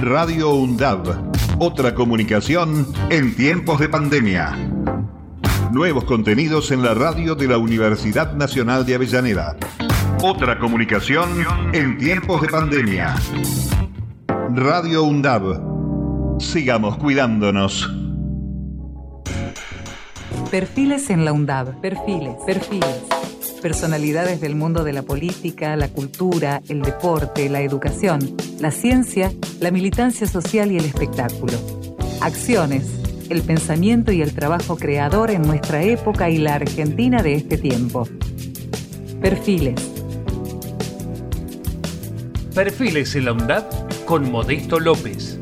Radio UNDAB. Otra comunicación en tiempos de pandemia. Nuevos contenidos en la radio de la Universidad Nacional de Avellaneda. Otra comunicación en tiempos de pandemia. Radio UNDAB. Sigamos cuidándonos. Perfiles en la UNDAB. Perfiles, perfiles. Personalidades del mundo de la política, la cultura, el deporte, la educación, la ciencia, la militancia social y el espectáculo. Acciones, el pensamiento y el trabajo creador en nuestra época y la Argentina de este tiempo. Perfiles. Perfiles en la UNDAB con Modesto López.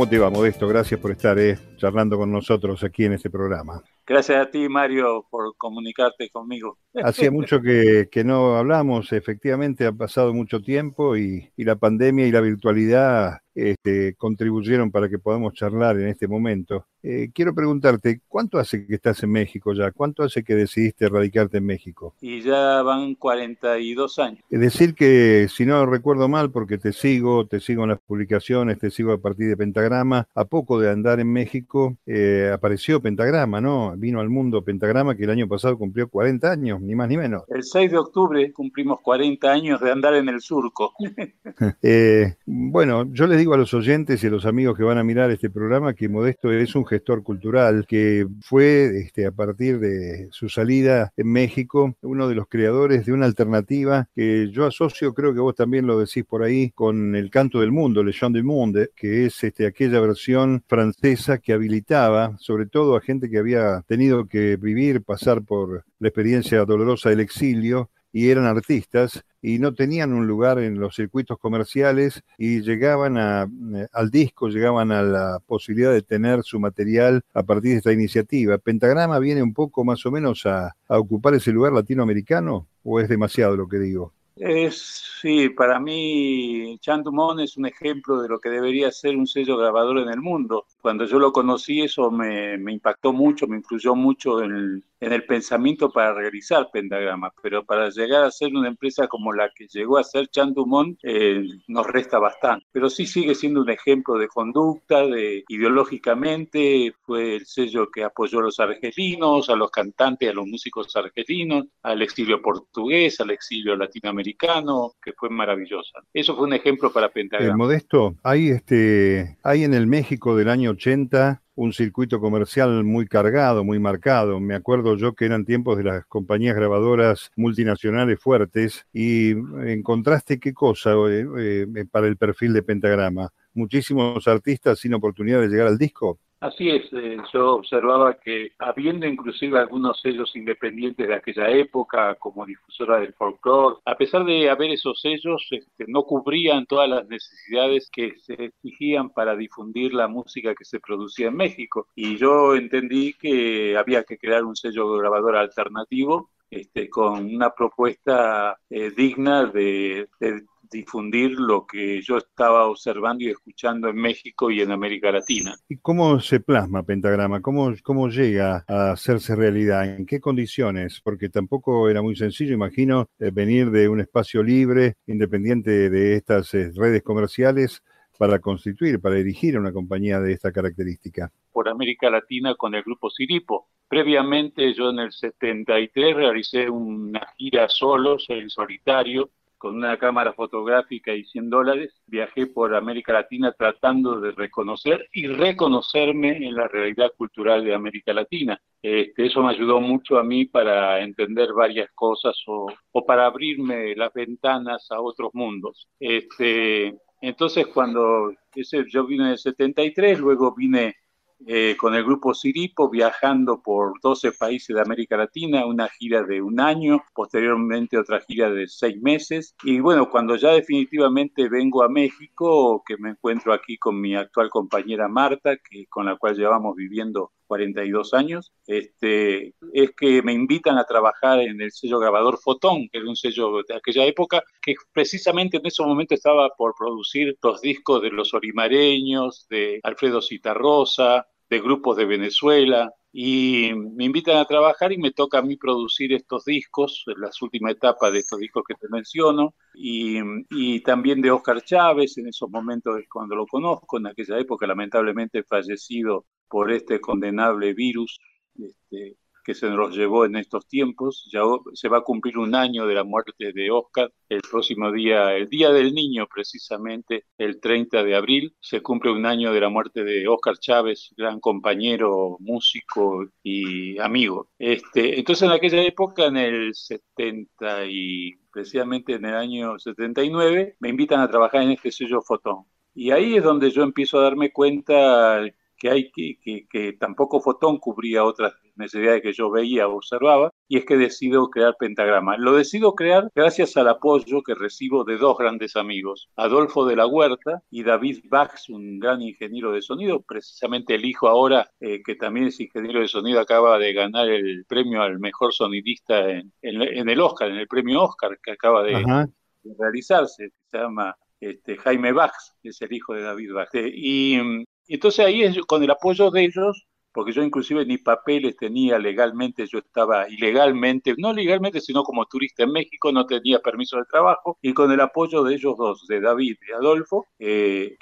¿Cómo te va, Modesto? Gracias por estar eh, charlando con nosotros aquí en este programa. Gracias a ti, Mario, por comunicarte conmigo. Hacía mucho que, no hablamos, efectivamente ha pasado mucho tiempo y, y la pandemia y la virtualidad este, contribuyeron para que podamos charlar en este momento. Eh, quiero preguntarte, ¿cuánto hace que estás en México ya? ¿Cuánto hace que decidiste radicarte en México? Y ya van 42 años. Es decir que, si no recuerdo mal, porque te sigo, te sigo en las publicaciones, te sigo a partir de Pentagrama, a poco de andar en México eh, apareció Pentagrama, ¿no? Vino al mundo Pentagrama que el año pasado cumplió 40 años, ni más ni menos. El 6 de octubre cumplimos 40 años de andar en el surco. Eh, bueno, yo les digo a los oyentes y a los amigos que van a mirar este programa que Modesto es un gestor cultural que fue este, a partir de su salida en México uno de los creadores de una alternativa que yo asocio, creo que vos también lo decís por ahí, con el canto del mundo, Le Chant du Monde, que es este, aquella versión francesa que habilitaba sobre todo a gente que había tenido que vivir, pasar por la experiencia dolorosa del exilio y eran artistas y no tenían un lugar en los circuitos comerciales y llegaban a, eh, al disco, llegaban a la posibilidad de tener su material a partir de esta iniciativa. ¿Pentagrama viene un poco más o menos a, a ocupar ese lugar latinoamericano o es demasiado lo que digo? Es, sí, para mí Chantumón es un ejemplo de lo que debería ser un sello grabador en el mundo. Cuando yo lo conocí eso me, me impactó mucho, me influyó mucho en en el pensamiento para realizar Pentagrama, pero para llegar a ser una empresa como la que llegó a ser Chandumón eh, nos resta bastante. Pero sí sigue siendo un ejemplo de conducta, de ideológicamente, fue el sello que apoyó a los argelinos, a los cantantes, a los músicos argelinos, al exilio portugués, al exilio latinoamericano, que fue maravillosa. Eso fue un ejemplo para Pentagrama. Eh, Modesto, hay, este, hay en el México del año 80 un circuito comercial muy cargado, muy marcado. Me acuerdo yo que eran tiempos de las compañías grabadoras multinacionales fuertes y encontraste qué cosa eh, eh, para el perfil de Pentagrama. Muchísimos artistas sin oportunidad de llegar al disco. Así es, eh, yo observaba que habiendo inclusive algunos sellos independientes de aquella época, como difusora del folclore, a pesar de haber esos sellos, este, no cubrían todas las necesidades que se exigían para difundir la música que se producía en México. Y yo entendí que había que crear un sello grabador alternativo este, con una propuesta eh, digna de, de, difundir lo que yo estaba observando y escuchando en México y en América Latina. ¿Y cómo se plasma Pentagrama? ¿Cómo, cómo llega a hacerse realidad? ¿En qué condiciones? Porque tampoco era muy sencillo, imagino, eh, venir de un espacio libre, independiente de estas eh, redes comerciales, para constituir, para dirigir una compañía de esta característica? Por América Latina con el grupo Siripo. Previamente yo en el 73 realicé una gira solo, en solitario, con una cámara fotográfica y 100 dólares, viajé por América Latina tratando de reconocer y reconocerme en la realidad cultural de América Latina. Este, eso me ayudó mucho a mí para entender varias cosas o, para abrirme las ventanas a otros mundos. Este, entonces, cuando ese, yo vine en el 73, luego vine eh, con el grupo Siripo viajando por 12 países de América Latina, una gira de un año, posteriormente otra gira de seis meses. Y bueno, cuando ya definitivamente vengo a México, que me encuentro aquí con mi actual compañera Marta, que, con la cual llevamos viviendo 42 años, este, es que me invitan a trabajar en el sello grabador Fotón, que era un sello de aquella época, que precisamente en ese momento estaba por producir los discos de los orimareños, de Alfredo Citarrosa, de grupos de Venezuela, y me invitan a trabajar y me toca a mí producir estos discos, las últimas etapas de estos discos que te menciono, y, y también de Oscar Chávez, en esos momentos es cuando lo conozco, en aquella época lamentablemente fallecido por este condenable virus, este, que se nos llevó en estos tiempos. Ya se va a cumplir un año de la muerte de Oscar. El próximo día, el Día del Niño, precisamente el 30 de abril, se cumple un año de la muerte de Oscar Chávez, gran compañero, músico y amigo. Este, entonces, en aquella época, en el 70 y precisamente en el año 79, me invitan a trabajar en este sello Fotón. Y ahí es donde yo empiezo a darme cuenta que, hay, que, que, tampoco Fotón cubría otras necesidades que yo veía, observaba, y es que decido crear Pentagrama. Lo decido crear gracias al apoyo que recibo de dos grandes amigos, Adolfo de la Huerta y David Bax, un gran ingeniero de sonido, precisamente el hijo ahora, eh, que también es ingeniero de sonido, acaba de ganar el premio al mejor sonidista en, el Oscar, en el premio Oscar que acaba de, realizarse, se llama este, Jaime Bax, es el hijo de David Bax. y entonces ahí con el apoyo de ellos porque yo inclusive ni papeles tenía legalmente, yo estaba ilegalmente, no legalmente, sino como turista en México, no tenía permiso de trabajo, y con el apoyo de ellos dos, de David y Adolfo, eh,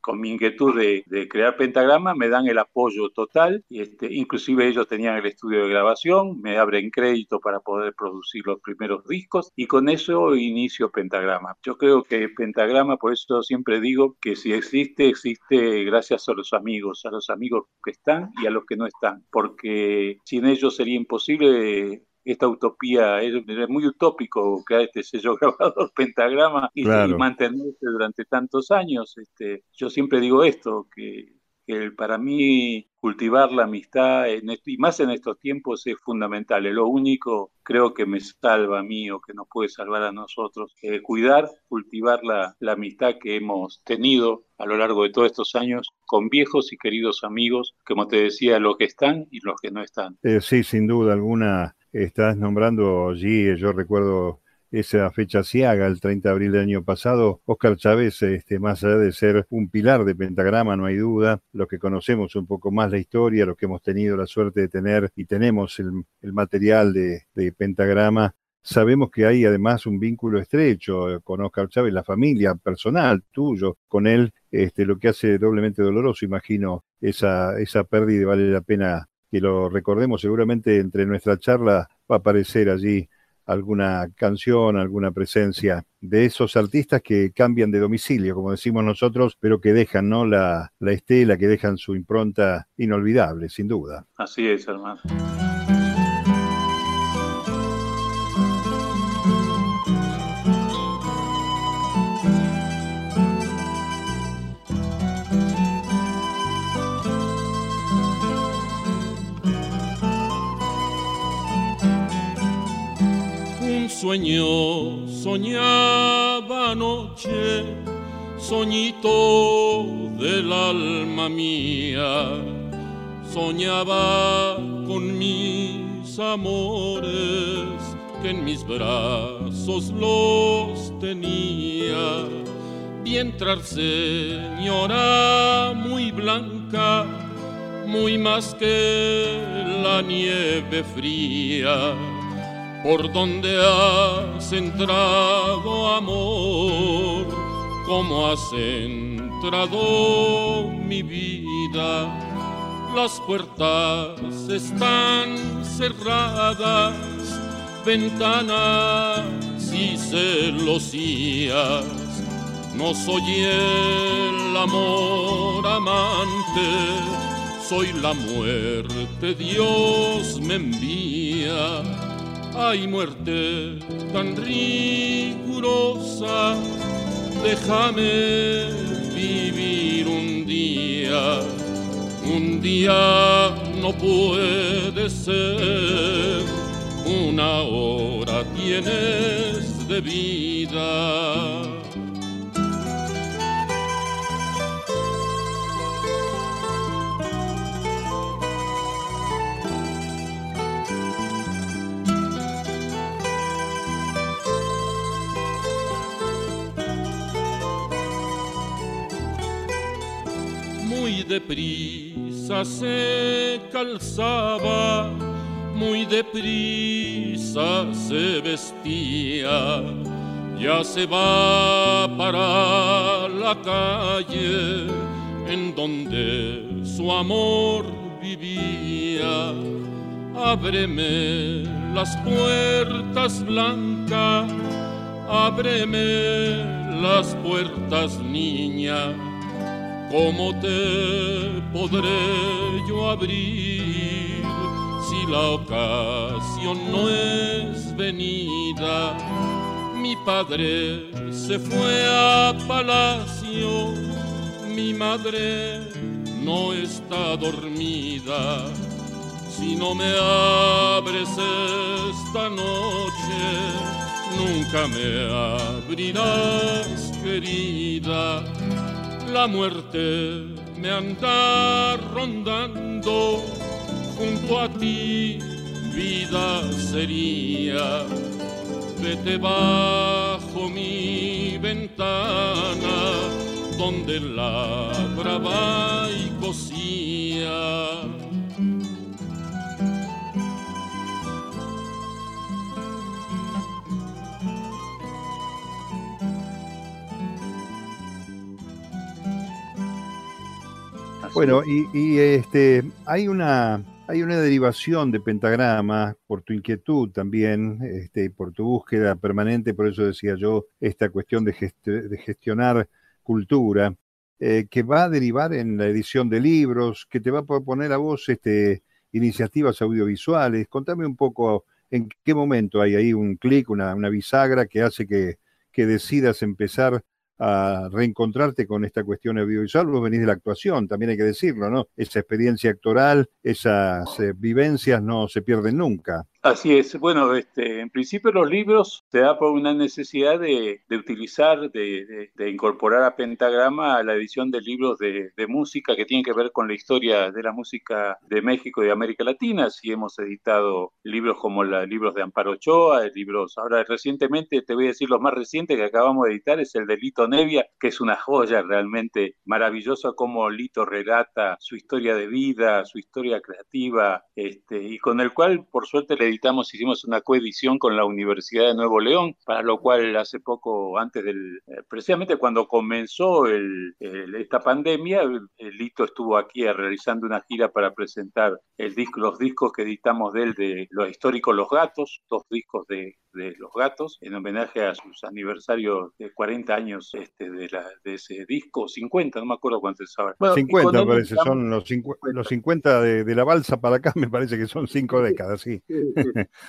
con mi inquietud de, crear pentagrama, me dan el apoyo total, este, inclusive ellos tenían el estudio de grabación, me abren crédito para poder producir los primeros discos, y con eso inicio pentagrama. Yo creo que pentagrama, por eso siempre digo que si existe, existe gracias a los amigos, a los amigos que están y a los que no están, porque sin ellos sería imposible esta utopía, es, muy utópico crear este sello grabador pentagrama y, mantenerse durante tantos años. Este, yo siempre digo esto, que, que para mí cultivar la amistad, y más en estos tiempos, es fundamental. Es lo único, creo que me salva a mí o que nos puede salvar a nosotros. Eh, cuidar, cultivar la, la, amistad que hemos tenido a lo largo de todos estos años con viejos y queridos amigos, como te decía, los que están y los que no están. Eh, sí, sin duda alguna. Estás nombrando allí, yo recuerdo esa fecha haga el 30 de abril del año pasado, Oscar Chávez, este, más allá de ser un pilar de Pentagrama, no hay duda, los que conocemos un poco más la historia, los que hemos tenido la suerte de tener y tenemos el, material de, Pentagrama, sabemos que hay además un vínculo estrecho con Oscar Chávez, la familia personal tuyo, con él, este, lo que hace doblemente doloroso, imagino, esa, esa pérdida vale la pena que lo recordemos, seguramente entre nuestra charla va a aparecer allí alguna canción, alguna presencia de esos artistas que cambian de domicilio, como decimos nosotros, pero que dejan ¿no? la, la estela, que dejan su impronta inolvidable, sin duda. Así es, hermano. Sueño soñaba anoche, soñito del alma mía, soñaba con mis amores que en mis brazos los tenía. Vi entrar señora muy blanca, muy más que la nieve fría por donde has entrado, amor, como has entrado mi vida. Las puertas están cerradas, ventanas y celosías. No soy el amor amante, soy la muerte, Dios me envía hay muerte tan rigurosa, déjame vivir un día, un día no puede ser, una hora tienes de vida. Deprisa se calzaba, muy deprisa se vestía, ya se va para la calle en donde su amor vivía. Ábreme las puertas blancas, ábreme las puertas niña ¿Cómo te podré yo abrir si la ocasión no es venida? Mi padre se fue a palacio, mi madre no está dormida. Si no me abres esta noche, nunca me abrirás, querida la muerte me anda rondando, junto a ti vida sería. Vete bajo mi ventana, donde labraba y cosía. Bueno, y, este, hay una, hay una derivación de pentagrama por tu inquietud también, este, por tu búsqueda permanente, por eso decía yo, esta cuestión de, gestionar cultura, eh, que va a derivar en la edición de libros, que te va a proponer a vos este, iniciativas audiovisuales. Contame un poco en qué momento hay ahí un clic, una, una bisagra que hace que, que decidas empezar a reencontrarte con esta cuestión audiovisual, vos venís de la actuación, también hay que decirlo, ¿no? Esa experiencia actoral, esas eh, vivencias no se pierden nunca. Así es. Bueno, este, en principio los libros se da por una necesidad de, utilizar, de, incorporar a Pentagrama a la edición de libros de, música que tienen que ver con la historia de la música de México y de América Latina. Así hemos editado libros como los libros de Amparo Ochoa, libros, ahora recientemente, te voy a decir los más recientes que acabamos de editar, es el de Lito Nevia, que es una joya realmente maravillosa como Lito relata su historia de vida, su historia creativa, este, y con el cual, por suerte, le hicimos una coedición con la Universidad de Nuevo León, para lo cual hace poco, antes del, eh, precisamente cuando comenzó esta pandemia, Lito estuvo aquí realizando una gira para presentar el disco, los discos que editamos de él, de los históricos Los Gatos, dos discos de, Los Gatos, en homenaje a sus aniversarios de 40 años este, de, la, de ese disco, 50, no me acuerdo cuántos es ahora. 50 me parece, son los, 50, los 50 de, de, la balsa para acá, me parece que son cinco décadas, sí.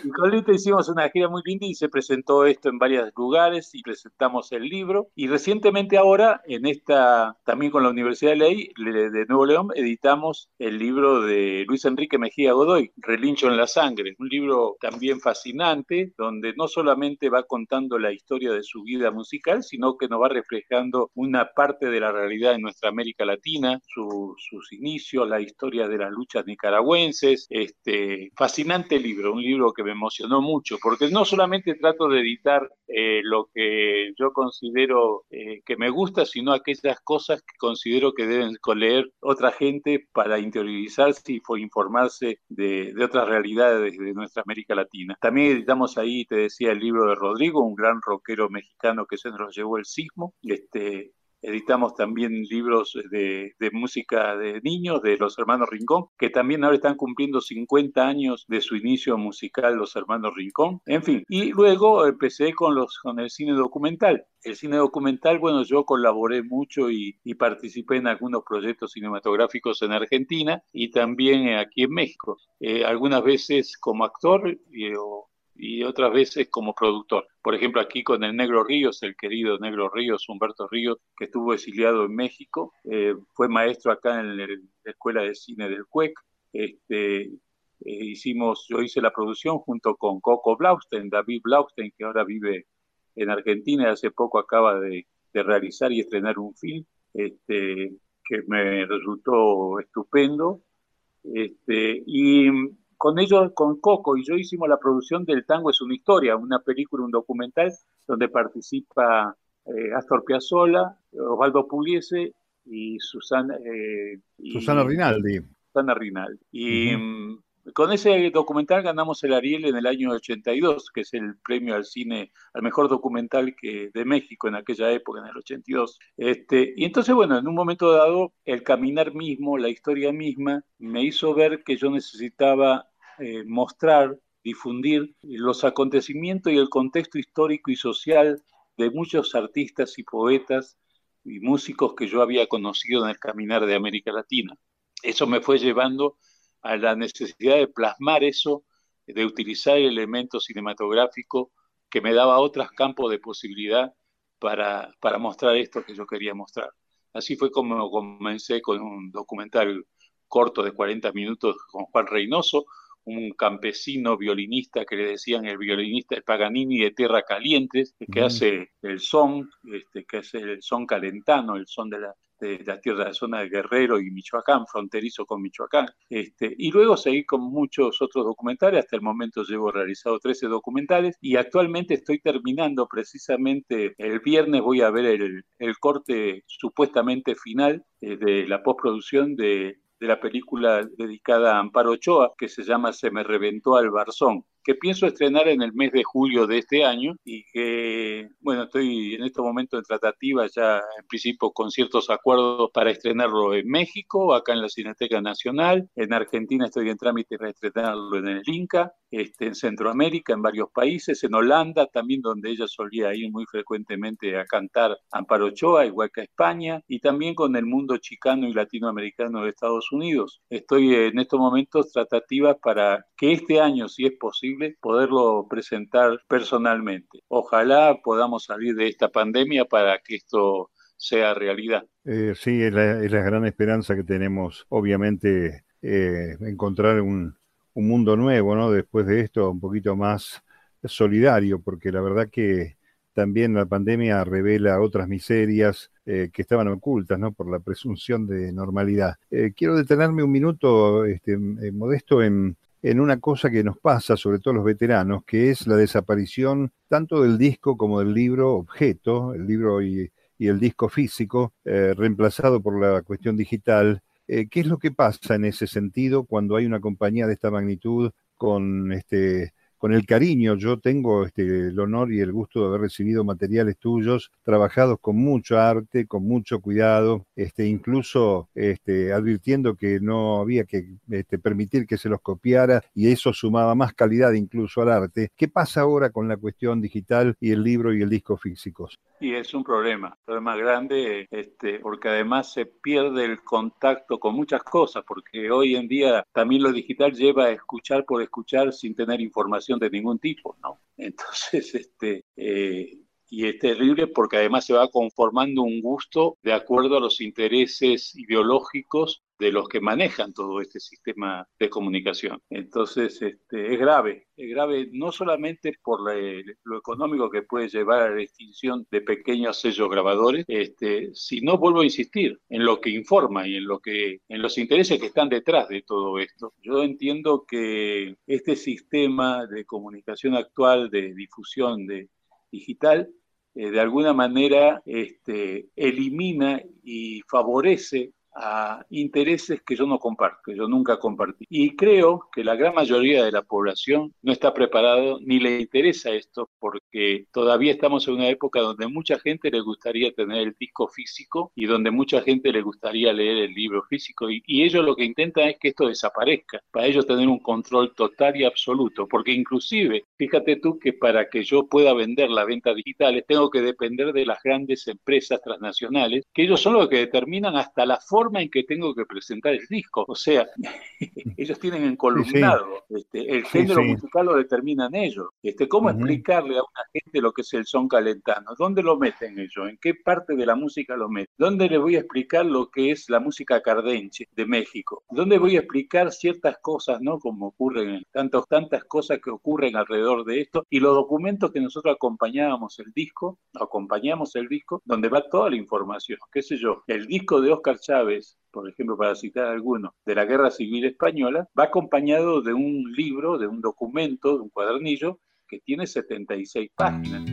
Y con Lito hicimos una gira muy linda y se presentó esto en varios lugares y presentamos el libro. Y recientemente ahora, en esta, también con la Universidad de Ley de Nuevo León, editamos el libro de Luis Enrique Mejía Godoy, Relincho en la Sangre, un libro también fascinante, donde no solamente va contando la historia de su vida musical, sino que nos va reflejando una parte de la realidad de nuestra América Latina, sus inicios, la historia de las luchas nicaragüenses. Este, fascinante libro, un libro que me emocionó mucho, porque no solamente trato de editar eh, lo que yo considero eh, que me gusta, sino aquellas cosas que considero que deben leer otra gente para interiorizarse y informarse de, de otras realidades de nuestra América Latina. También editamos ahí, te decía, el libro de Rodrigo, un gran rockero mexicano que se nos llevó el sismo. Este, editamos también libros de, música de niños de los hermanos Rincón, que también ahora están cumpliendo 50 años de su inicio musical los hermanos Rincón. En fin, y luego empecé con, los, con el cine documental. El cine documental, bueno, yo colaboré mucho y, participé en algunos proyectos cinematográficos en Argentina y también aquí en México. Eh, algunas veces como actor o, y otras veces como productor. Por ejemplo, aquí con el Negro Ríos, el querido Negro Ríos, Humberto Ríos, que estuvo exiliado en México, eh, fue maestro acá en la Escuela de Cine del CUEC. Este, eh, hicimos, yo hice la producción junto con Coco Blaustein, David Blaustein, que ahora vive en Argentina y hace poco acaba de, realizar y estrenar un film este, que me resultó estupendo. Este, y con ellos, con Coco y yo hicimos la producción del Tango es una historia, una película, un documental donde participa eh, Astor Piazzolla, Osvaldo Pugliese y Susana... Eh, Susana Rinaldi. Susana Rinaldi. Y mm, con ese documental ganamos el Ariel en el año 82, que es el premio al cine, al mejor documental que de México en aquella época, en el 82. Este, y entonces, bueno, en un momento dado, el caminar mismo, la historia misma, me hizo ver que yo necesitaba eh, mostrar, difundir los acontecimientos y el contexto histórico y social de muchos artistas y poetas y músicos que yo había conocido en el caminar de América Latina. Eso me fue llevando a la necesidad de plasmar eso, de utilizar el elemento cinematográfico que me daba otros campos de posibilidad para, para mostrar esto que yo quería mostrar. Así fue como comencé con un documental corto de 40 minutos con Juan Reynoso, un campesino violinista que le decían el violinista el Paganini de Tierra Calientes, que hace el son, este, que hace el son calentano, el son de la, de la tierra de zona de Guerrero y Michoacán, fronterizo con Michoacán. Este, y luego seguí con muchos otros documentales, hasta el momento llevo realizado 13 documentales y actualmente estoy terminando precisamente, el viernes voy a ver el, el corte supuestamente final eh, de la postproducción de de la película dedicada a Amparo Ochoa, que se llama Se me reventó al barzón que pienso estrenar en el mes de julio de este año y que, bueno, estoy en este momento en tratativa ya en principio con ciertos acuerdos para estrenarlo en México, acá en la Cineteca Nacional, en Argentina estoy en trámite para estrenarlo en el Inca, este, en Centroamérica, en varios países, en Holanda también donde ella solía ir muy frecuentemente a cantar Amparo Ochoa, igual que a España, y también con el mundo chicano y latinoamericano de Estados Unidos. Estoy en estos momentos tratativas para que este año, si es posible, poderlo presentar personalmente. Ojalá podamos salir de esta pandemia para que esto sea realidad. Eh, sí, es la, gran esperanza que tenemos, obviamente, eh, encontrar un, mundo nuevo, ¿no? Después de esto, un poquito más solidario, porque la verdad que también la pandemia revela otras miserias eh, que estaban ocultas, ¿no? Por la presunción de normalidad. quiero detenerme un minuto, este, modesto, en en una cosa que nos pasa, sobre todo los veteranos, que es la desaparición tanto del disco como del libro objeto, el libro y, el disco físico, eh, reemplazado por la cuestión digital. Eh, ¿Qué es lo que pasa en ese sentido cuando hay una compañía de esta magnitud con este con el cariño. Yo tengo este, el honor y el gusto de haber recibido materiales tuyos, trabajados con mucho arte, con mucho cuidado, este, incluso este, advirtiendo que no había que este, permitir que se los copiara y eso sumaba más calidad incluso al arte. ¿Qué pasa ahora con la cuestión digital y el libro y el disco físicos? Y es un problema, un problema grande, este, porque además se pierde el contacto con muchas cosas, porque hoy en día también lo digital lleva a escuchar por escuchar sin tener información de ningún tipo, ¿no? Entonces, este, eh, y es terrible porque además se va conformando un gusto de acuerdo a los intereses ideológicos de los que manejan todo este sistema de comunicación. Entonces, este, es grave, es grave no solamente por lo económico que puede llevar a la extinción de pequeños sellos grabadores, este, sino, vuelvo a insistir, en lo que informa y en, lo que, en los intereses que están detrás de todo esto. Yo entiendo que este sistema de comunicación actual, de difusión de digital, eh, de alguna manera este, elimina y favorece a intereses que yo no comparto, que yo nunca compartí. Y creo que la gran mayoría de la población no está preparado ni le interesa esto porque todavía estamos en una época donde mucha gente le gustaría tener el disco físico y donde mucha gente le gustaría leer el libro físico y, y ellos lo que intentan es que esto desaparezca, para ellos tener un control total y absoluto, porque inclusive, fíjate tú que para que yo pueda vender las ventas digitales tengo que depender de las grandes empresas transnacionales, que ellos son los que determinan hasta la forma en que tengo que presentar el disco. O sea, ellos tienen encolumnado, Este, el género musical lo determinan ellos. Este, ¿Cómo explicarle a una gente lo que es el son calentano? ¿Dónde lo meten ellos? ¿En qué parte de la música lo meten? ¿Dónde les voy a explicar lo que es la música cardenche de México? ¿Dónde voy a explicar ciertas cosas, ¿no? Como ocurren, tantas, tantas cosas que ocurren alrededor de esto y los documentos que nosotros acompañábamos el disco, acompañamos el disco, donde va toda la información, qué sé yo, el disco de Oscar Chávez por ejemplo, para citar algunos, de la Guerra Civil Española, va acompañado de un libro, de un documento, de un cuadernillo, que tiene 76 páginas.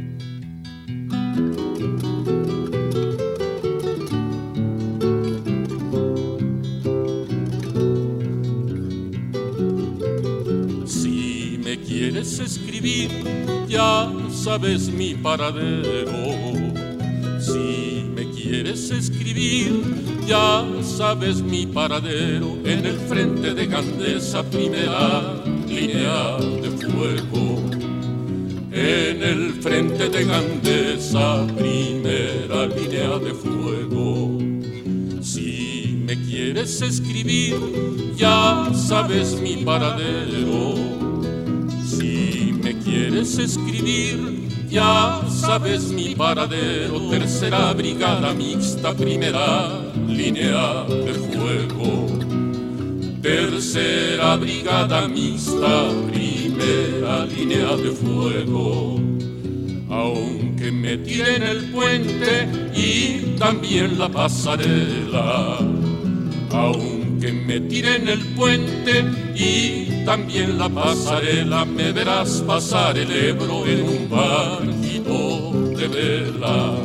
Si me quieres escribir, ya sabes mi paradero si me quieres escribir, ya sabes mi paradero en el frente de Gandesa, primera línea de fuego. En el frente de Gandesa, primera línea de fuego. Si me quieres escribir, ya sabes mi paradero. Si me quieres escribir, ya sabes mi paradero. Tercera brigada mixta, primera línea de fuego. Tercera brigada mixta, primera línea de fuego. Aunque me tiren el puente y también la pasarela. Aunque me tiren el puente y también la pasarela, me verás pasar el Ebro en un barquito de vela.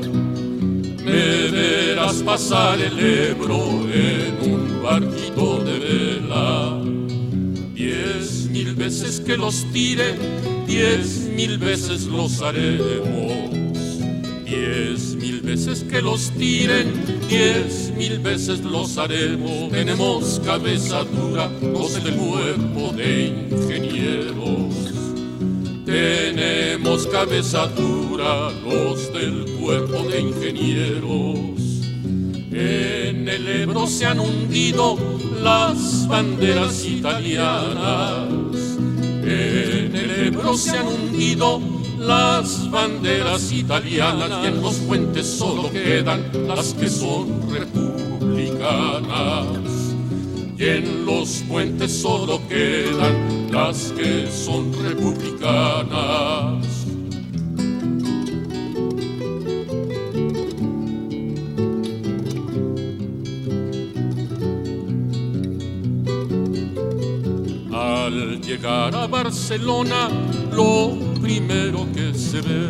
Me verás pasar el Ebro en un barquito de vela. Diez mil veces que los tire, diez mil veces los haremos. Diez veces que los tiren, diez mil veces los haremos. Tenemos cabeza dura, los del cuerpo de ingenieros. Tenemos cabeza dura, los del cuerpo de ingenieros. En el Ebro se han hundido las banderas italianas. En el Ebro se han hundido las banderas italianas y en los puentes solo quedan las que son republicanas. Y en los puentes solo quedan las que son republicanas. Al llegar a Barcelona, lo primero que se ve.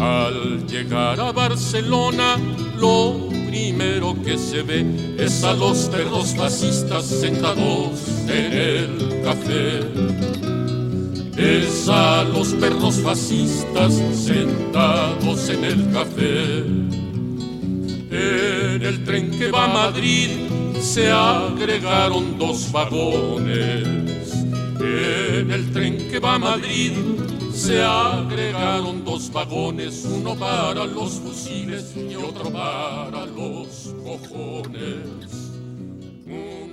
Al llegar a Barcelona, lo primero que se ve es a los perros fascistas sentados en el café. Es a los perros fascistas sentados en el café. En el tren que va a Madrid se agregaron dos vagones. En el tren que va a Madrid se agregaron dos vagones, uno para los fusiles y otro para los cojones.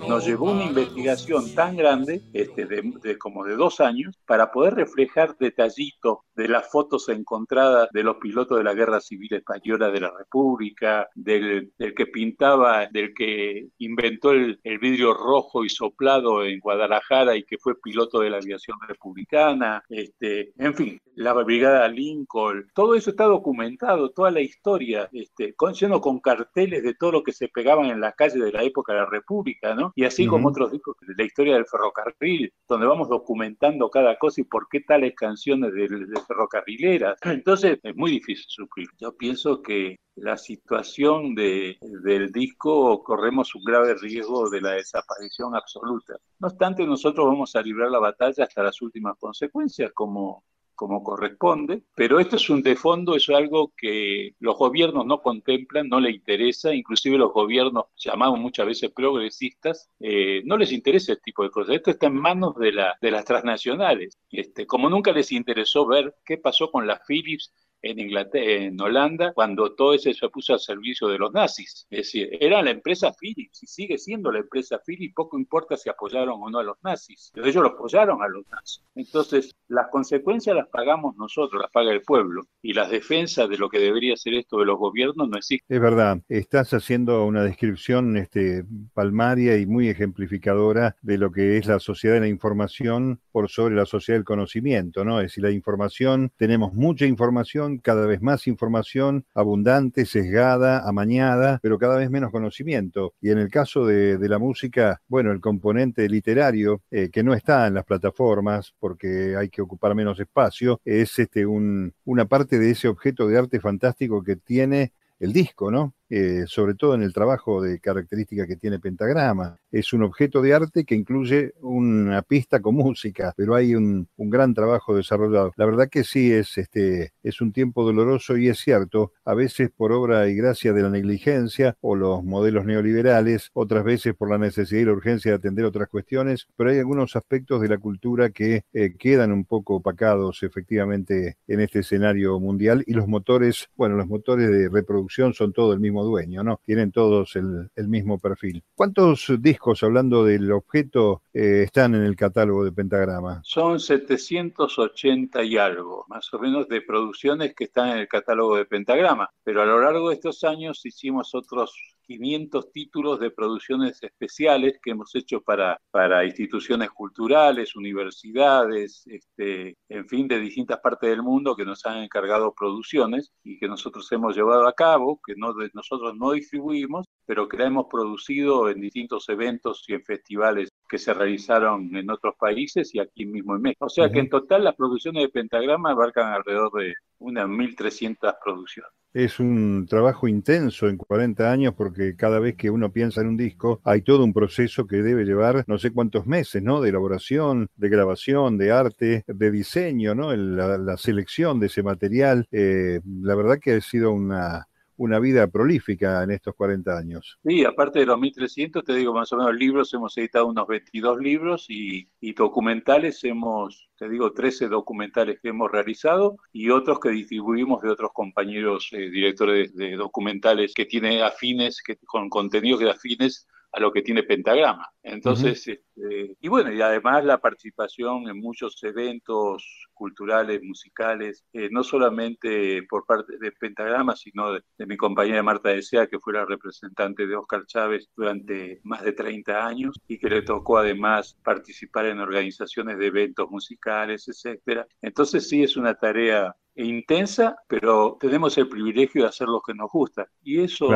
Nos llevó una investigación tan grande, este, de, de como de dos años, para poder reflejar detallitos de las fotos encontradas de los pilotos de la Guerra Civil Española de la República, del, del que pintaba, del que inventó el, el, vidrio rojo y soplado en Guadalajara y que fue piloto de la aviación republicana, este, en fin, la brigada Lincoln, todo eso está documentado, toda la historia, este, con, lleno con carteles de todo lo que se pegaban en las calles de la época de la República, ¿no? Y así uh -huh. como otros discos de la historia del ferrocarril, donde vamos documentando cada cosa y por qué tales canciones de, de ferrocarrileras. Entonces es muy difícil suplir. Yo pienso que la situación de, del disco corremos un grave riesgo de la desaparición absoluta. No obstante, nosotros vamos a librar la batalla hasta las últimas consecuencias, como como corresponde, pero esto es un de fondo, es algo que los gobiernos no contemplan, no les interesa, inclusive los gobiernos llamados muchas veces progresistas, eh, no les interesa este tipo de cosas. Esto está en manos de, la, de las transnacionales. Este, como nunca les interesó ver qué pasó con las Philips en Holanda, cuando todo eso se puso al servicio de los nazis. Es decir, era la empresa Philips y sigue siendo la empresa Philips, poco importa si apoyaron o no a los nazis, pero ellos lo apoyaron a los nazis. Entonces, las consecuencias las pagamos nosotros, las paga el pueblo, y las defensas de lo que debería ser esto de los gobiernos no existen. Es verdad, estás haciendo una descripción este, palmaria y muy ejemplificadora de lo que es la sociedad de la información por sobre la sociedad del conocimiento, ¿no? Es decir, la información, tenemos mucha información, cada vez más información, abundante, sesgada, amañada, pero cada vez menos conocimiento. Y en el caso de, de la música, bueno, el componente literario, eh, que no está en las plataformas porque hay que ocupar menos espacio, es este, un, una parte de ese objeto de arte fantástico que tiene el disco, ¿no? Eh, sobre todo en el trabajo de característica que tiene Pentagrama. Es un objeto de arte que incluye una pista con música, pero hay un, gran trabajo desarrollado. La verdad que sí, es, este, es un tiempo doloroso y es cierto, a veces por obra y gracia de la negligencia o los modelos neoliberales, otras veces por la necesidad y la urgencia de atender otras cuestiones, pero hay algunos aspectos de la cultura que eh, quedan un poco opacados efectivamente en este escenario mundial y los motores, bueno, los motores de reproducción son todos el mismo dueño, ¿no? Tienen todos el, mismo perfil. ¿Cuántos discos, hablando del objeto, eh, están en el catálogo de Pentagrama? Son 780 y algo, más o menos, de producciones que están en el catálogo de Pentagrama, pero a lo largo de estos años hicimos otros 500 títulos de producciones especiales que hemos hecho para, para instituciones culturales, universidades, este, en fin, de distintas partes del mundo que nos han encargado producciones y que nosotros hemos llevado a cabo, que no, nosotros no distribuimos, pero que la hemos producido en distintos eventos y en festivales que se realizaron en otros países y aquí mismo en México. O sea que en total las producciones de Pentagrama abarcan alrededor de unas 1.300 producciones. Es un trabajo intenso en 40 años porque cada vez que uno piensa en un disco hay todo un proceso que debe llevar no sé cuántos meses, ¿no? De elaboración, de grabación, de arte, de diseño, ¿no? La, selección de ese material. Eh, la verdad que ha sido una, una vida prolífica en estos 40 años. Sí, aparte de los 1.300, te digo más o menos libros, hemos editado unos 22 libros y, documentales hemos, te digo, 13 documentales que hemos realizado y otros que distribuimos de otros compañeros eh, directores de, documentales que tienen afines, que, con contenidos que afines a lo que tiene Pentagrama. Entonces, este, y bueno, y además la participación en muchos eventos culturales, musicales, eh, no solamente por parte de Pentagrama, sino de, mi compañera Marta Desea, que fue la representante de Oscar Chávez durante más de 30 años y que le tocó además participar en organizaciones de eventos musicales, etcétera. Entonces sí es una tarea intensa, pero tenemos el privilegio de hacer lo que nos gusta. Y eso,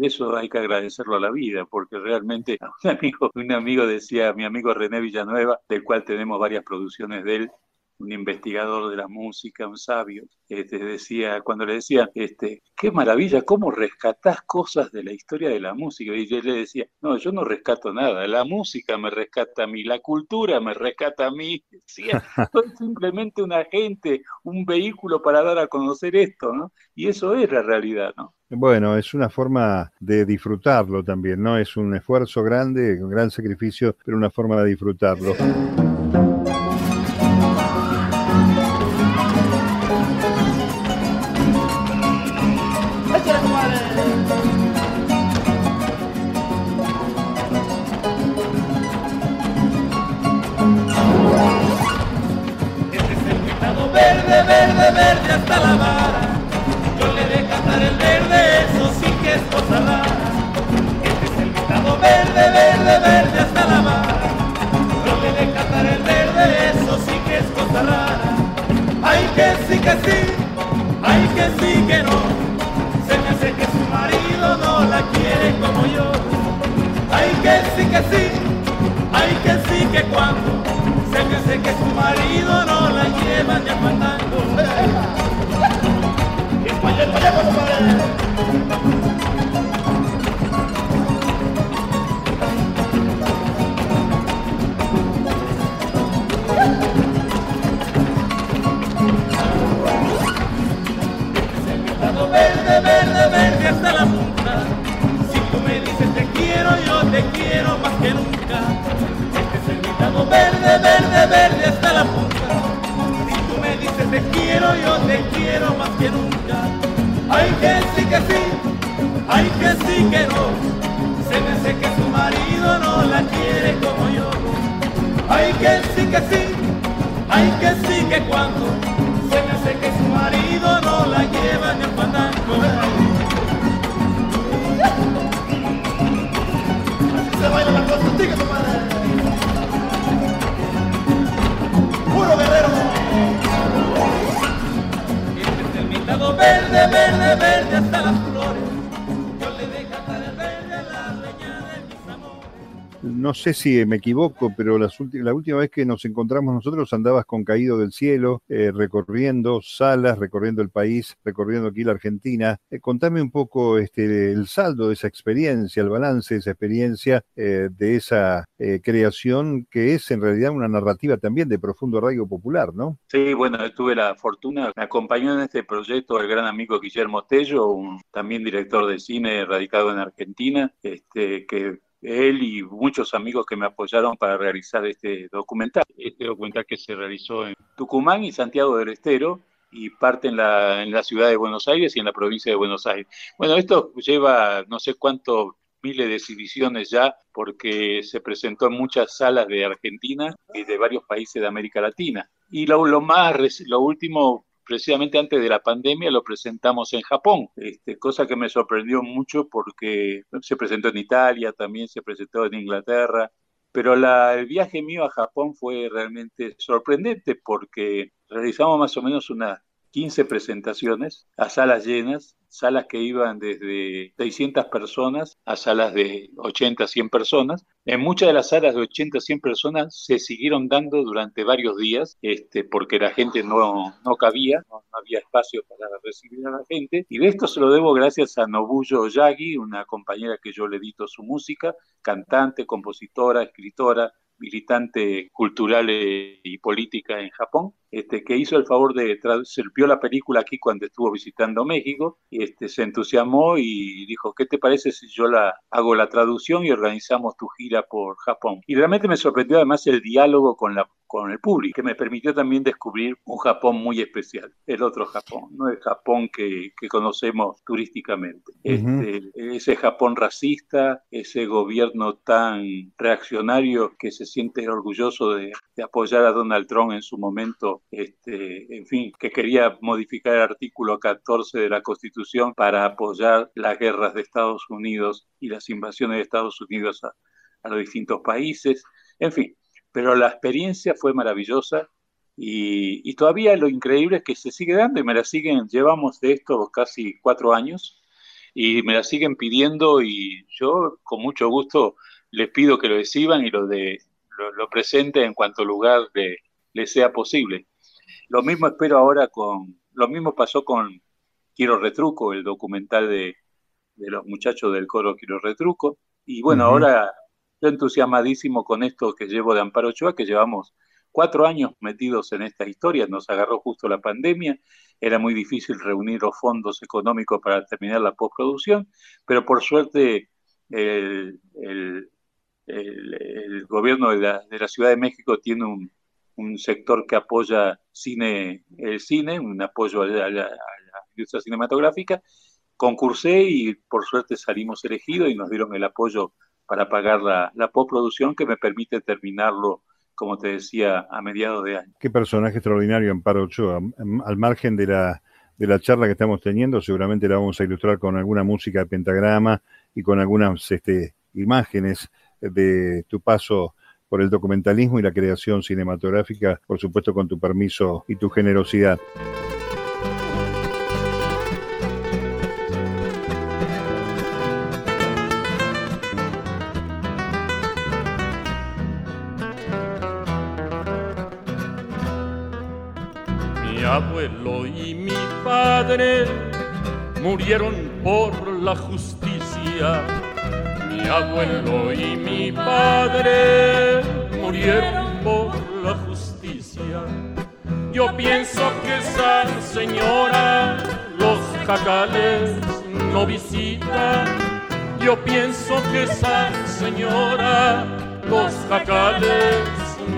eso hay que agradecerlo a la vida, porque realmente un amigo, un amigo decía, mi amigo René Villanueva, del cual tenemos varias producciones de él, un investigador de la música, un sabio, este, decía, cuando le decía, este, qué maravilla, cómo rescatás cosas de la historia de la música. Y yo le decía, no, yo no rescato nada, la música me rescata a mí, la cultura me rescata a mí. Decía, soy simplemente un agente, un vehículo para dar a conocer esto, ¿no? Y eso es la realidad, ¿no? Bueno, es una forma de disfrutarlo también, ¿no? Es un esfuerzo grande, un gran sacrificio, pero una forma de disfrutarlo. Ay que sí que sí, ay que sí que no. Se me hace que su marido no la quiere como yo. Ay que sí que sí, ay que sí que cuando. Se me hace que su marido no la lleva ni a Verde, verde, verde hasta la punta. Si tú me dices te quiero, yo te quiero más que nunca. Este es el verde, verde, verde hasta la punta. Si tú me dices te quiero, yo te quiero más que nunca. Ay que sí que sí, ay que sí que no. Se me hace que su marido no la quiere como yo. Ay que sí que sí, ay que sí que cuando. Se me hace que su marido no la lleva ni al fandango. Así se baila la cosa, sigue tu madre. Puro guerrero. verde, verde, verde hasta las flores. Yo le de cantar el verde a no sé si me equivoco, pero la última vez que nos encontramos nosotros andabas con Caído del Cielo, eh, recorriendo salas, recorriendo el país, recorriendo aquí la Argentina. Eh, contame un poco este, el saldo de esa experiencia, el balance de esa experiencia, eh, de esa creación que es en realidad una narrativa también de profundo arraigo popular, ¿no? Sí, bueno, tuve la fortuna, me acompañó en este proyecto el gran amigo Guillermo Tello, un, también director de cine radicado en Argentina, este, que él y muchos amigos que me apoyaron para realizar este documental. Este documental que se realizó en Tucumán y Santiago del Estero y parte en la, en la ciudad de Buenos Aires y en la provincia de Buenos Aires. Bueno, esto lleva no sé cuántos miles de exhibiciones ya porque se presentó en muchas salas de Argentina y de varios países de América Latina. Y lo, lo más, lo último precisamente antes de la pandemia lo presentamos en Japón, este, cosa que me sorprendió mucho porque se presentó en Italia, también se presentó en Inglaterra, pero la, el viaje mío a Japón fue realmente sorprendente porque realizamos más o menos unas 15 presentaciones a salas llenas salas que iban desde 600 personas a salas de 80, 100 personas. En muchas de las salas de 80, 100 personas se siguieron dando durante varios días, este, porque la gente no, no cabía, no, había espacio para recibir a la gente. Y de esto se lo debo gracias a Nobuyo Yagi, una compañera que yo le edito su música, cantante, compositora, escritora, militante cultural eh, y política en Japón, este, que hizo el favor de traducir, vio la película aquí cuando estuvo visitando México, y este, se entusiasmó y dijo, ¿qué te parece si yo la hago la traducción y organizamos tu gira por Japón? Y realmente me sorprendió además el diálogo con la con el público, que me permitió también descubrir un Japón muy especial, el otro Japón, no el Japón que, que conocemos turísticamente. este, ese Japón racista, ese gobierno tan reaccionario que se siente orgulloso de, de, apoyar a Donald Trump en su momento, este, en fin, que quería modificar el artículo 14 de la Constitución para apoyar las guerras de Estados Unidos y las invasiones de Estados Unidos a, a los distintos países. En fin, pero la experiencia fue maravillosa y, todavía lo increíble es que se sigue dando y me la siguen, llevamos de esto casi cuatro años y me la siguen pidiendo y yo con mucho gusto les pido que lo exhiban y lo, de, lo, presente en cuanto lugar de, les sea posible. Lo mismo espero ahora con, lo mismo pasó con Quiero Retruco, el documental de, de los muchachos del coro Quiero Retruco. Y bueno, ahora yo entusiasmadísimo con esto que llevo de Amparo Ochoa, que llevamos cuatro años metidos en esta historia, nos agarró justo la pandemia, era muy difícil reunir los fondos económicos para terminar la postproducción, pero por suerte el, gobierno de la, Ciudad de México tiene un, sector que apoya el cine, un apoyo a la industria cinematográfica. Concursé y por suerte salimos elegidos y nos dieron el apoyo para pagar la, la postproducción que me permite terminarlo como te decía, a mediados de año. Qué personaje extraordinario, Amparo Ochoa. Al margen de la, de la charla que estamos teniendo, seguramente la vamos a ilustrar con alguna música de pentagrama y con algunas este, imágenes de tu paso por el documentalismo y la creación cinematográfica, por supuesto con tu permiso y tu generosidad. Murieron por la justicia. Mi abuelo y mi padre murieron por la justicia. Yo pienso que esa señora los jacales no visita. Yo pienso que esa señora los jacales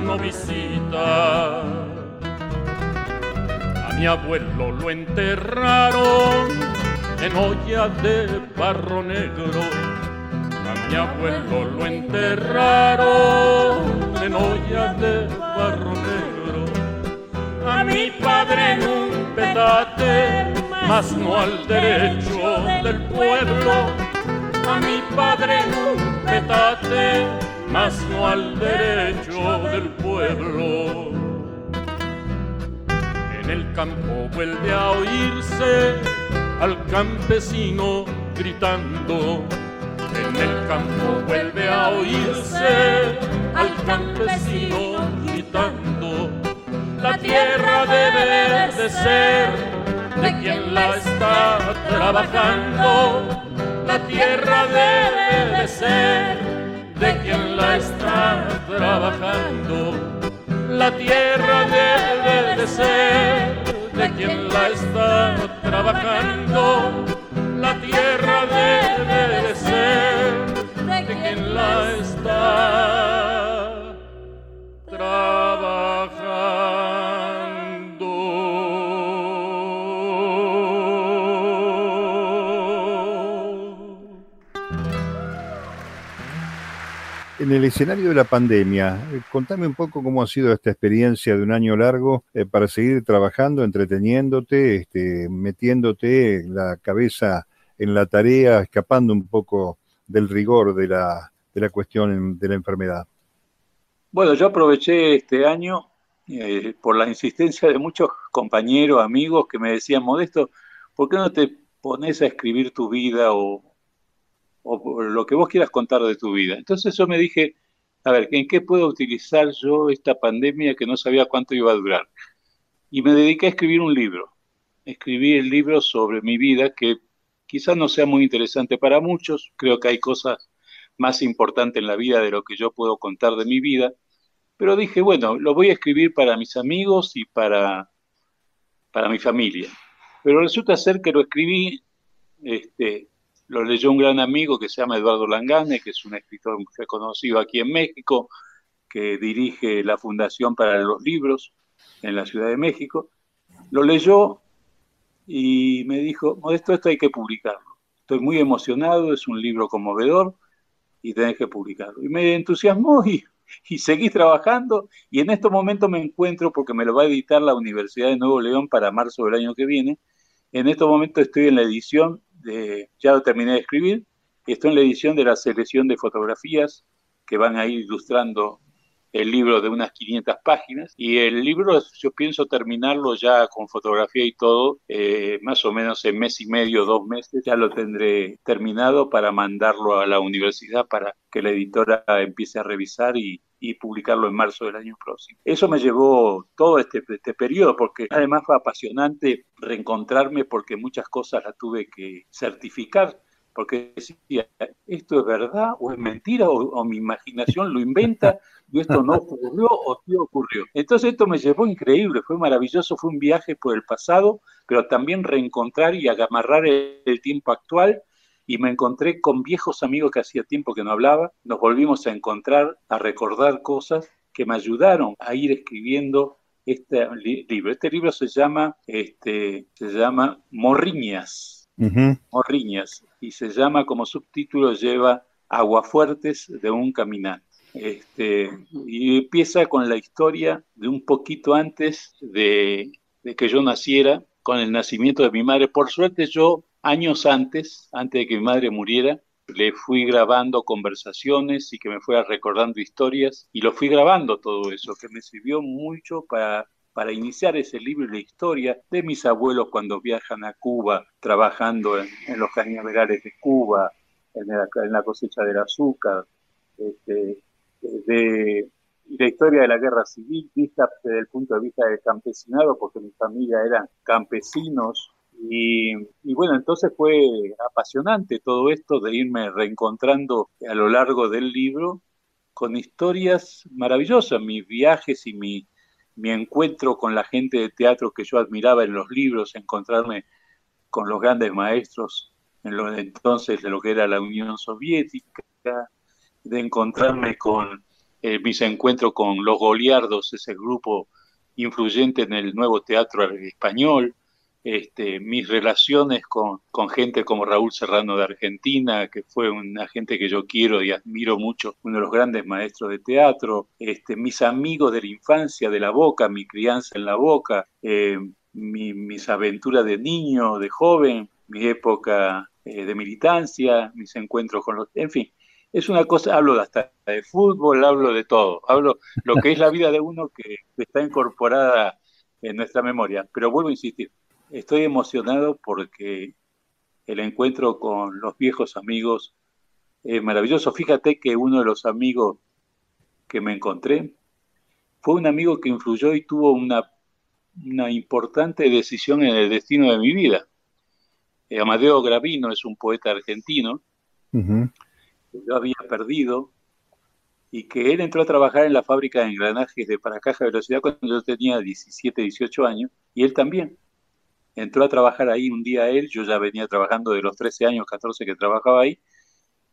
no visita mi abuelo lo enterraron en olla de barro negro. A mi abuelo lo enterraron en olla de barro negro. A mi padre en un petate, mas no al derecho del pueblo. A mi padre en un petate, mas no al derecho del pueblo en el campo vuelve a oírse al campesino gritando. En el campo vuelve a oírse al campesino gritando, la tierra debe de ser de quien la está trabajando, la tierra debe de ser de quien la está trabajando, la tierra debe de ser de quien la está trabajando, la tierra debe de ser de quien la está trabajando. En el escenario de la pandemia, eh, contame un poco cómo ha sido esta experiencia de un año largo eh, para seguir trabajando, entreteniéndote, este, metiéndote la cabeza en la tarea, escapando un poco del rigor de la, de la cuestión de la enfermedad. Bueno, yo aproveché este año eh, por la insistencia de muchos compañeros, amigos que me decían, Modesto, ¿por qué no te pones a escribir tu vida o, o lo que vos quieras contar de tu vida? Entonces yo me dije, a ver, ¿en qué puedo utilizar yo esta pandemia que no sabía cuánto iba a durar? Y me dediqué a escribir un libro. Escribí el libro sobre mi vida que quizás no sea muy interesante para muchos, creo que hay cosas más importantes en la vida de lo que yo puedo contar de mi vida, pero dije, bueno, lo voy a escribir para mis amigos y para, para mi familia. Pero resulta ser que lo escribí, este, lo leyó un gran amigo que se llama Eduardo Langane, que es un escritor muy reconocido aquí en México, que dirige la Fundación para los Libros en la Ciudad de México. Lo leyó y me dijo, esto hay que publicarlo. Estoy muy emocionado, es un libro conmovedor y tenés que publicarlo. Y me entusiasmó y y seguí trabajando y en estos momentos me encuentro, porque me lo va a editar la Universidad de Nuevo León para marzo del año que viene, en estos momentos estoy en la edición, de, ya lo terminé de escribir, y estoy en la edición de la selección de fotografías que van a ir ilustrando el libro de unas 500 páginas y el libro yo pienso terminarlo ya con fotografía y todo, eh, más o menos en mes y medio, dos meses, ya lo tendré terminado para mandarlo a la universidad para que la editora empiece a revisar y, y publicarlo en marzo del año próximo. Eso me llevó todo este, este periodo, porque además fue apasionante reencontrarme porque muchas cosas las tuve que certificar porque decía, ¿esto es verdad o es mentira o, mi imaginación lo inventa y esto no ocurrió o sí ocurrió? Entonces esto me llevó increíble, fue maravilloso, fue un viaje por el pasado, pero también reencontrar y amarrar el, tiempo actual y me encontré con viejos amigos que hacía tiempo que no hablaba, nos volvimos a encontrar, a recordar cosas que me ayudaron a ir escribiendo este libro. Este libro se llama, este, se llama Morriñas Morriñas, y se llama como subtítulo lleva Aguafuertes de un caminante. Este, y empieza con la historia de un poquito antes de, de, que yo naciera, con el nacimiento de mi madre. Por suerte yo, años antes, antes de que mi madre muriera, le fui grabando conversaciones y que me fuera recordando historias y lo fui grabando todo eso, que me sirvió mucho para para iniciar ese libro la historia de mis abuelos cuando viajan a Cuba, trabajando en, los cañaverales de Cuba, en la, cosecha del azúcar, este, de la historia de la guerra civil, vista desde el punto de vista del campesinado, porque mi familia eran campesinos. Y, y, bueno, entonces fue apasionante todo esto de irme reencontrando a lo largo del libro con historias maravillosas, mis viajes y mi, mi encuentro con la gente de teatro que yo admiraba en los libros, encontrarme con los grandes maestros en los entonces de lo que era la Unión Soviética, de encontrarme con eh, mis encuentros con los Goliardos, ese grupo influyente en el nuevo teatro español, este, mis relaciones con, gente como Raúl Serrano de Argentina, que fue una gente que yo quiero y admiro mucho, uno de los grandes maestros de teatro, este, mis amigos de la infancia, de la boca, mi crianza en la boca, eh, mis aventuras de niño, de joven, mi época eh, de militancia, mis encuentros con los... En fin, es una cosa, hablo hasta de fútbol, hablo de todo, hablo lo que es la vida de uno que está incorporada en nuestra memoria. Pero vuelvo a insistir, estoy emocionado porque el encuentro con los viejos amigos es maravilloso. Fíjate que uno de los amigos que me encontré fue un amigo que influyó y tuvo una, una importante decisión en el destino de mi vida. Eh, Amadeo Gravino es un poeta argentino que yo había perdido y que él entró a trabajar en la fábrica de engranajes de paracaja de velocidad cuando yo tenía 17, 18 años, y él también. Entró a trabajar ahí un día él, yo ya venía trabajando de los 13 años, 14 que trabajaba ahí,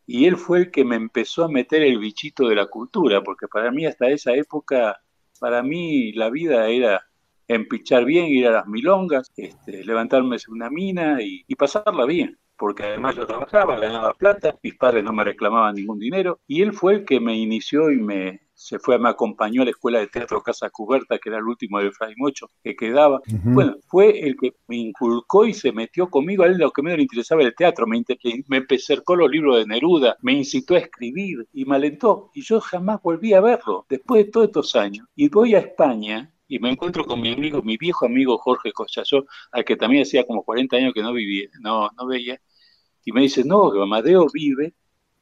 y él fue el que me empezó a meter el bichito de la cultura, porque para mí hasta esa época, para mí la vida era empichar bien, ir a las milongas, este, levantarme una mina y pasarla bien porque además yo trabajaba, ganaba plata, mis padres no me reclamaban ningún dinero, y él fue el que me inició y me se fue, me acompañó a la escuela de teatro Casa Cuberta, que era el último de Fray Mocho que quedaba. Bueno, fue el que me inculcó y se metió conmigo. A él lo que menos le interesaba el teatro, me, me cercó los libros de Neruda, me incitó a escribir y me alentó. Y yo jamás volví a verlo después de todos estos años. Y voy a España y me encuentro con mi amigo, mi viejo amigo Jorge Cochazó, al que también hacía como 40 años que no vivía, no, no veía, y me dice, no, Amadeo vive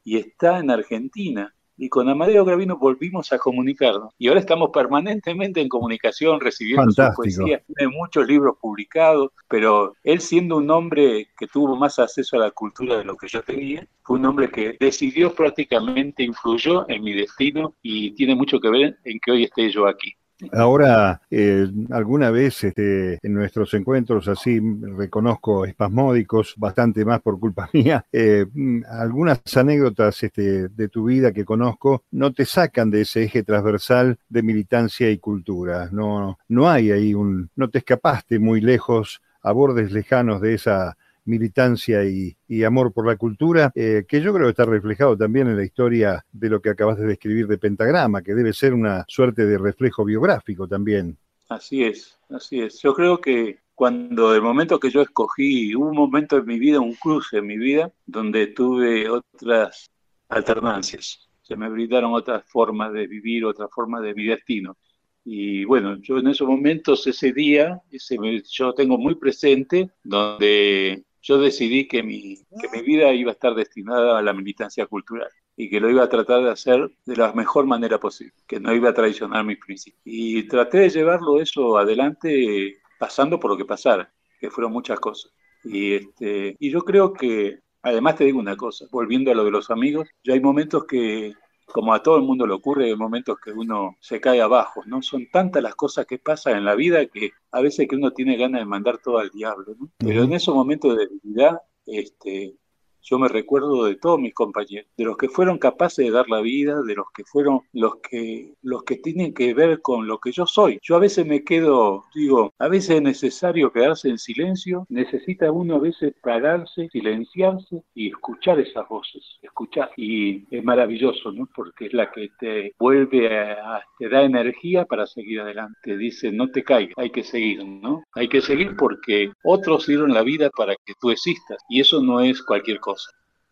y está en Argentina. Y con Amadeo Gravino volvimos a comunicarnos. Y ahora estamos permanentemente en comunicación, recibiendo su poesía. Tiene muchos libros publicados, pero él siendo un hombre que tuvo más acceso a la cultura de lo que yo tenía, fue un hombre que decidió prácticamente, influyó en mi destino y tiene mucho que ver en que hoy esté yo aquí. Ahora, eh, alguna vez este, en nuestros encuentros así reconozco espasmódicos, bastante más por culpa mía, eh, algunas anécdotas este, de tu vida que conozco no te sacan de ese eje transversal de militancia y cultura. No, no hay ahí un, no te escapaste muy lejos a bordes lejanos de esa militancia y, amor por la cultura, eh, que yo creo que está reflejado también en la historia de lo que acabas de describir de Pentagrama, que debe ser una suerte de reflejo biográfico también. Así es, así es. Yo creo que cuando el momento que yo escogí, hubo un momento en mi vida, un cruce en mi vida, donde tuve otras alternancias. Se me brindaron otras formas de vivir, otras formas de mi destino. Y bueno, yo en esos momentos, ese día, ese, yo tengo muy presente, donde yo decidí que mi, que mi vida iba a estar destinada a la militancia cultural y que lo iba a tratar de hacer de la mejor manera posible, que no iba a traicionar mis principios. Y traté de llevarlo eso adelante pasando por lo que pasara, que fueron muchas cosas. Y, este, y yo creo que, además te digo una cosa, volviendo a lo de los amigos, yo hay momentos que como a todo el mundo le ocurre, hay momentos que uno se cae abajo, ¿no? Son tantas las cosas que pasan en la vida que a veces que uno tiene ganas de mandar todo al diablo, ¿no? Pero en esos momentos de debilidad, este, yo me recuerdo de todos mis compañeros, de los que fueron capaces de dar la vida, de los que fueron los que los que tienen que ver con lo que yo soy. Yo a veces me quedo, digo, a veces es necesario quedarse en silencio, necesita uno a veces pararse, silenciarse y escuchar esas voces, escuchar. Y es maravilloso, ¿no? Porque es la que te vuelve a, te da energía para seguir adelante. Dice, no te caigas, hay que seguir, ¿no? Hay que seguir porque otros dieron la vida para que tú existas y eso no es cualquier cosa.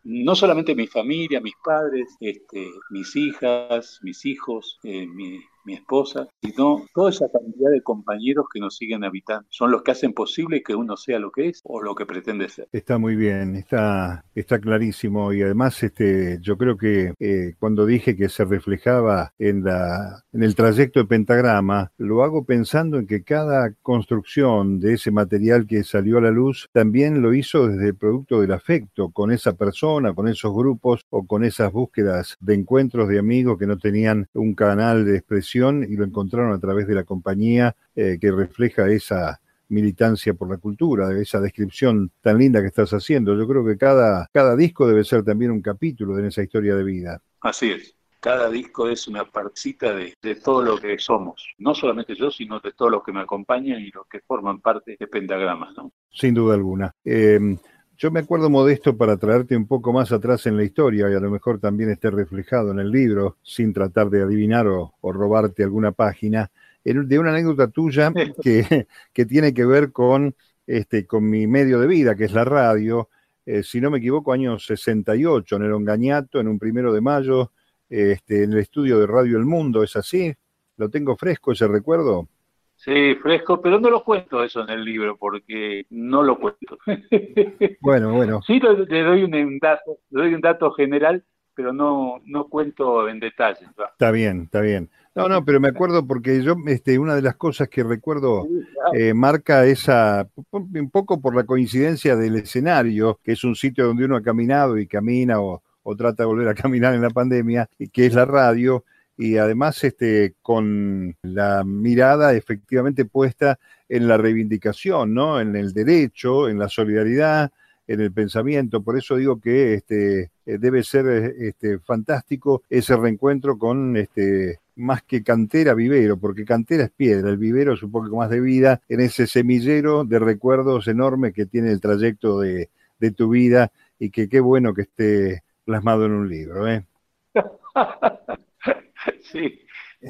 No solamente mi familia, mis padres, este, mis hijas, mis hijos, eh, mi, mi esposa, sino toda esa cantidad de compañeros que nos siguen habitando. Son los que hacen posible que uno sea lo que es o lo que pretende ser. Está muy bien, está, está clarísimo y además este, yo creo que eh, cuando dije que se reflejaba en, la, en el trayecto de pentagrama, lo hago pensando en que cada construcción de ese material que salió a la luz también lo hizo desde el producto del afecto, con esa persona, con esos grupos o con esas búsquedas de encuentros de amigos que no tenían un canal de expresión y lo encontraron a través de la compañía eh, que refleja esa militancia por la cultura, esa descripción tan linda que estás haciendo. Yo creo que cada, cada disco debe ser también un capítulo de esa historia de vida. Así es. Cada disco es una partecita de, todo lo que somos. No solamente yo, sino de todos los que me acompañan y los que forman parte de Pentagramas. ¿no? Sin duda alguna. Eh, yo me acuerdo, Modesto, para traerte un poco más atrás en la historia y a lo mejor también esté reflejado en el libro, sin tratar de adivinar o, robarte alguna página, de una anécdota tuya que, que tiene que ver con, este, con mi medio de vida, que es la radio. Eh, si no me equivoco, año 68, en el Ongañato, en un primero de mayo, este, en el estudio de Radio El Mundo, ¿es así? ¿Lo tengo fresco ese recuerdo? Sí, fresco, pero no lo cuento eso en el libro porque no lo cuento. Bueno, bueno. Sí, le doy un dato, le doy un dato general, pero no, no cuento en detalle. Está bien, está bien. No, no, pero me acuerdo porque yo, este, una de las cosas que recuerdo eh, marca esa, un poco por la coincidencia del escenario, que es un sitio donde uno ha caminado y camina o, o trata de volver a caminar en la pandemia, y que es la radio, y además este, con la mirada efectivamente puesta en la reivindicación, ¿no? en el derecho, en la solidaridad, en el pensamiento. Por eso digo que este, eh, debe ser este, fantástico ese reencuentro con este, más que cantera, vivero, porque cantera es piedra, el vivero es un poco más de vida en ese semillero de recuerdos enormes que tiene el trayecto de, de tu vida y que qué bueno que esté plasmado en un libro. ¿eh? sí,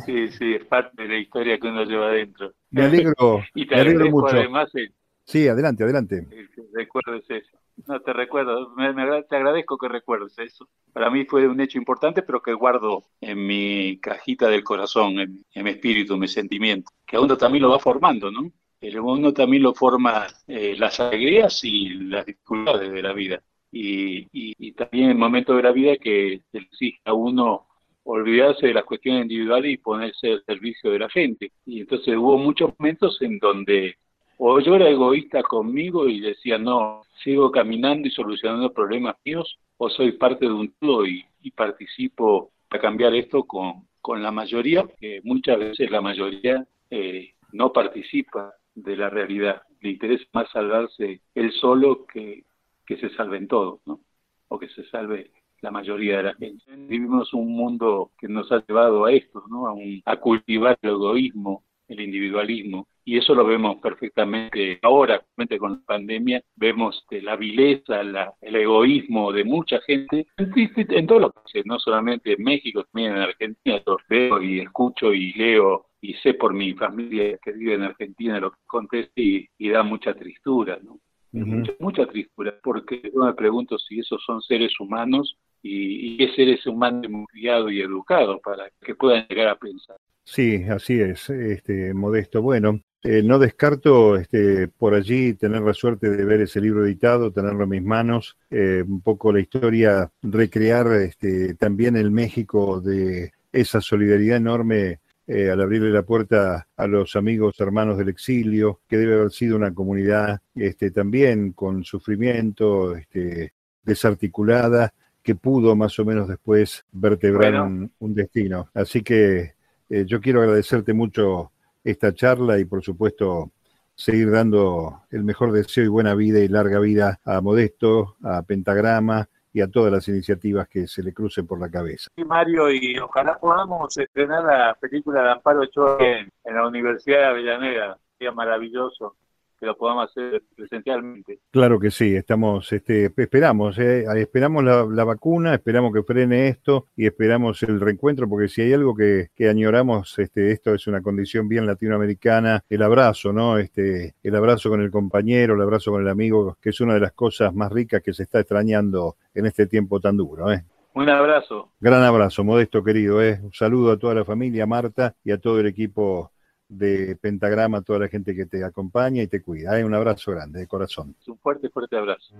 sí, sí, es parte de la historia que uno lleva adentro. Me alegro, y te me alegro mucho. además el, Sí, adelante, adelante. el que recuerdes eso. No, te recuerdo, me, te agradezco que recuerdes eso. Para mí fue un hecho importante, pero que guardo en mi cajita del corazón, en, en mi espíritu, en mi sentimiento, que a uno también lo va formando, ¿no? A uno también lo forma eh, las alegrías y las dificultades de la vida. Y, y, y también en momentos de la vida que se exige a uno olvidarse de las cuestiones individuales y ponerse al servicio de la gente. Y entonces hubo muchos momentos en donde o yo era egoísta conmigo y decía, no, sigo caminando y solucionando problemas míos, o soy parte de un todo y, participo a cambiar esto con, con la mayoría, que muchas veces la mayoría eh, no participa de la realidad. Le interesa más salvarse él solo que, que se salven todos, ¿no? O que se salve la mayoría de la gente. Vivimos un mundo que nos ha llevado a esto, ¿no? A, un- a cultivar el egoísmo, el individualismo, y eso lo vemos perfectamente ahora, con la pandemia, vemos que la vileza, la- el egoísmo de mucha gente en, en todos los países, no solamente en México, también en Argentina, lo veo y escucho y leo y sé por mi familia que vive en Argentina lo que acontece y, y da mucha tristura, ¿no? Mucha, mucha tristura, porque yo me pregunto si esos son seres humanos y, y qué seres humanos hemos y educados para que puedan llegar a pensar. Sí, así es, este, Modesto. Bueno, eh, no descarto este, por allí tener la suerte de ver ese libro editado, tenerlo en mis manos, eh, un poco la historia, recrear este, también el México de esa solidaridad enorme eh, al abrirle la puerta a los amigos hermanos del exilio, que debe haber sido una comunidad este, también con sufrimiento, este, desarticulada, que pudo más o menos después vertebrar Bueno. un, un destino. Así que eh, yo quiero agradecerte mucho esta charla y por supuesto seguir dando el mejor deseo y buena vida y larga vida a Modesto, a Pentagrama y a todas las iniciativas que se le crucen por la cabeza. Sí, Mario, y ojalá podamos estrenar la película de Amparo Ochoa en, en la Universidad de Avellaneda. Sería maravilloso que lo podamos hacer presencialmente. Claro que sí, estamos, este, esperamos, eh, esperamos la, la vacuna, esperamos que frene esto y esperamos el reencuentro, porque si hay algo que, que añoramos, este, esto es una condición bien latinoamericana, el abrazo, ¿no? Este, el abrazo con el compañero, el abrazo con el amigo, que es una de las cosas más ricas que se está extrañando en este tiempo tan duro, ¿eh? Un abrazo. Gran abrazo, modesto querido, ¿eh? Un saludo a toda la familia, a Marta y a todo el equipo de Pentagrama, a toda la gente que te acompaña y te cuida. ¿eh? Un abrazo grande, de corazón. Un fuerte, fuerte abrazo.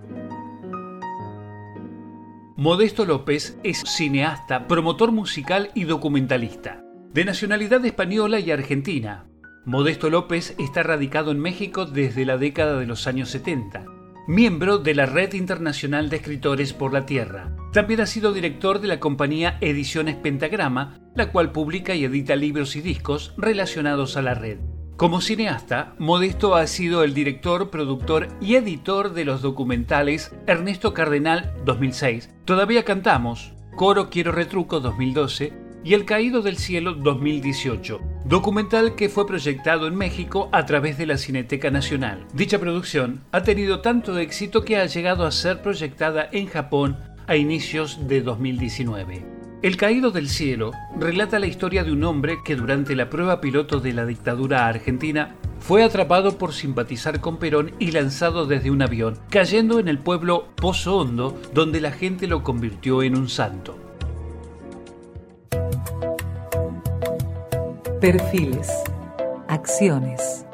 Modesto López es cineasta, promotor musical y documentalista. De nacionalidad española y argentina. Modesto López está radicado en México desde la década de los años 70. Miembro de la Red Internacional de Escritores por la Tierra. También ha sido director de la compañía Ediciones Pentagrama, la cual publica y edita libros y discos relacionados a la red. Como cineasta, Modesto ha sido el director, productor y editor de los documentales Ernesto Cardenal 2006, Todavía cantamos, Coro Quiero Retruco 2012 y El Caído del Cielo 2018, documental que fue proyectado en México a través de la Cineteca Nacional. Dicha producción ha tenido tanto éxito que ha llegado a ser proyectada en Japón a inicios de 2019. El Caído del Cielo relata la historia de un hombre que durante la prueba piloto de la dictadura argentina fue atrapado por simpatizar con Perón y lanzado desde un avión, cayendo en el pueblo Pozo Hondo, donde la gente lo convirtió en un santo. Perfiles, acciones,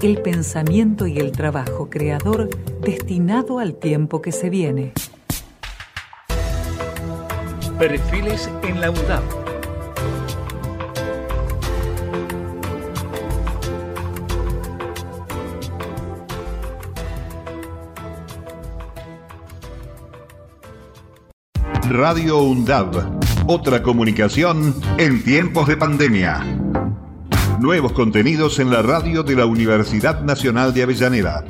el pensamiento y el trabajo creador destinado al tiempo que se viene. Perfiles en la UNDAP. Radio UNDAB. Otra comunicación en tiempos de pandemia. Nuevos contenidos en la radio de la Universidad Nacional de Avellaneda.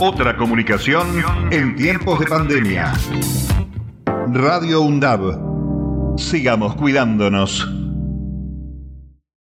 Otra comunicación en tiempos de pandemia. Radio UNDAB. Sigamos cuidándonos.